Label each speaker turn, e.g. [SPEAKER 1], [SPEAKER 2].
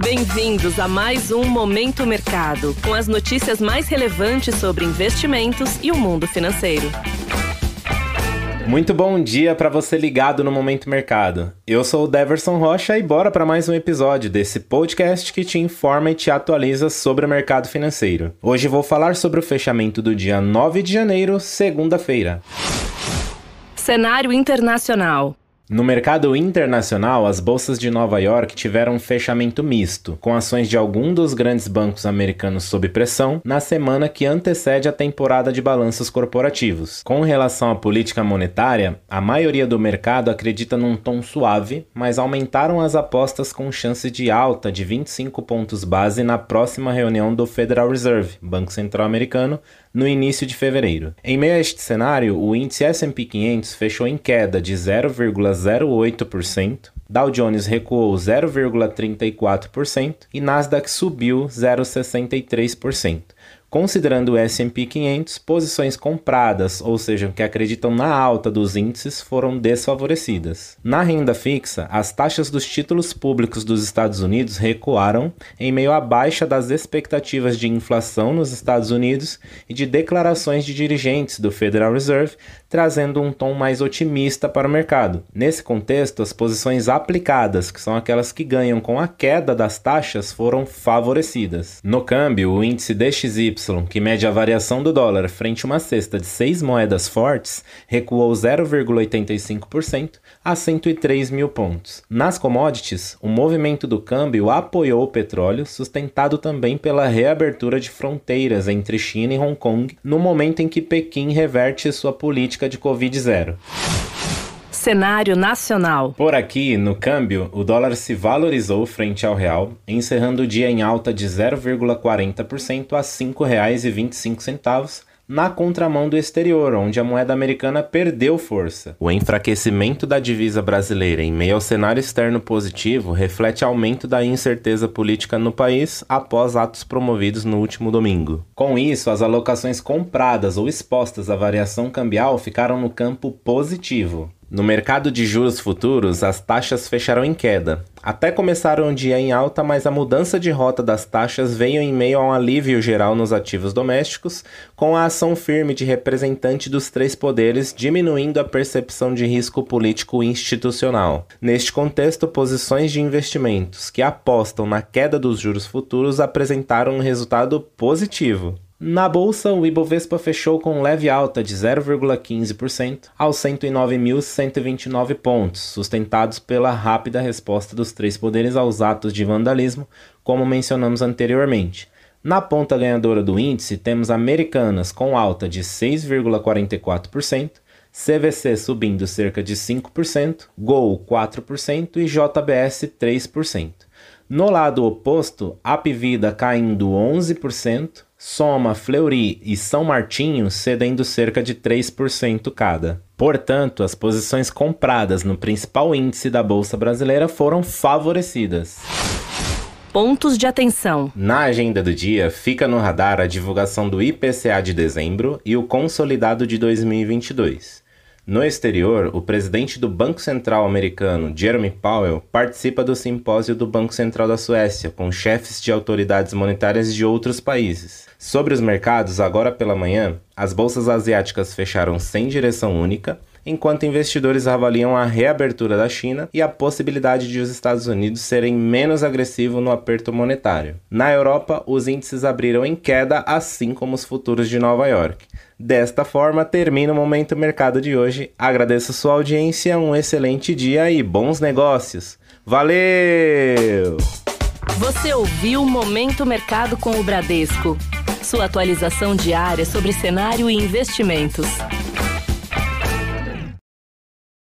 [SPEAKER 1] Bem-vindos a mais um Momento Mercado, com as notícias mais relevantes sobre investimentos e o mundo financeiro.
[SPEAKER 2] Muito bom dia para você ligado no Momento Mercado. Eu sou o Deverson Rocha e bora para mais um episódio desse podcast que te informa e te atualiza sobre o mercado financeiro. Hoje vou falar sobre o fechamento do dia 9 de janeiro, segunda-feira.
[SPEAKER 1] Cenário internacional.
[SPEAKER 2] No mercado internacional, as bolsas de Nova York tiveram um fechamento misto, com ações de algum dos grandes bancos americanos sob pressão na semana que antecede a temporada de balanços corporativos. Com relação à política monetária, a maioria do mercado acredita num tom suave, mas aumentaram as apostas com chance de alta de 25 pontos base na próxima reunião do Federal Reserve, Banco Central Americano, no início de fevereiro. Em meio a este cenário, o índice S&P 500 fechou em queda de 0,08%, Dow Jones recuou 0,34% e Nasdaq subiu 0,63%. Considerando o S&P 500, posições compradas, ou seja, que acreditam na alta dos índices, foram desfavorecidas. Na renda fixa, as taxas dos títulos públicos dos Estados Unidos recuaram em meio à baixa das expectativas de inflação nos Estados Unidos e de declarações de dirigentes do Federal Reserve, trazendo um tom mais otimista para o mercado. Nesse contexto, as posições aplicadas, que são aquelas que ganham com a queda das taxas, foram favorecidas. No câmbio, o índice DXY que mede a variação do dólar frente a uma cesta de seis moedas fortes, recuou 0,85% a 103 mil pontos. Nas commodities, o movimento do câmbio apoiou o petróleo, sustentado também pela reabertura de fronteiras entre China e Hong Kong, no momento em que Pequim reverte sua política de Covid-0
[SPEAKER 1] cenário nacional.
[SPEAKER 2] Por aqui, no câmbio, o dólar se valorizou frente ao real, encerrando o dia em alta de 0,40% a R$ 5,25 na contramão do exterior, onde a moeda americana perdeu força. O enfraquecimento da divisa brasileira em meio ao cenário externo positivo reflete aumento da incerteza política no país após atos promovidos no último domingo. Com isso, as alocações compradas ou expostas à variação cambial ficaram no campo positivo. No mercado de juros futuros, as taxas fecharam em queda. Até começaram o dia em alta, mas a mudança de rota das taxas veio em meio a um alívio geral nos ativos domésticos, com a ação firme de representante dos três poderes diminuindo a percepção de risco político institucional. Neste contexto, posições de investimentos que apostam na queda dos juros futuros apresentaram um resultado positivo. Na bolsa, o Ibovespa fechou com leve alta de 0,15% aos 109.129 pontos, sustentados pela rápida resposta dos três poderes aos atos de vandalismo, como mencionamos anteriormente. Na ponta ganhadora do índice, temos Americanas com alta de 6,44%, CVC subindo cerca de 5%, Gol 4% e JBS 3%. No lado oposto, Apvida caindo 11%, Soma, Fleury e São Martinho cedendo cerca de 3% cada. Portanto, as posições compradas no principal índice da Bolsa Brasileira foram favorecidas.
[SPEAKER 1] Pontos de atenção.
[SPEAKER 2] Na agenda do dia, fica no radar a divulgação do IPCA de dezembro e o consolidado de 2022. No exterior, o presidente do Banco Central americano, Jeremy Powell, participa do simpósio do Banco Central da Suécia, com chefes de autoridades monetárias de outros países. Sobre os mercados, agora pela manhã, as bolsas asiáticas fecharam sem direção única, enquanto investidores avaliam a reabertura da China e a possibilidade de os Estados Unidos serem menos agressivos no aperto monetário. Na Europa, os índices abriram em queda, assim como os futuros de Nova York. Desta forma, termina o Momento Mercado de hoje. Agradeço sua audiência, um excelente dia e bons negócios. Valeu!
[SPEAKER 1] Você ouviu Momento Mercado com o Bradesco. Sua atualização diária sobre cenário e investimentos.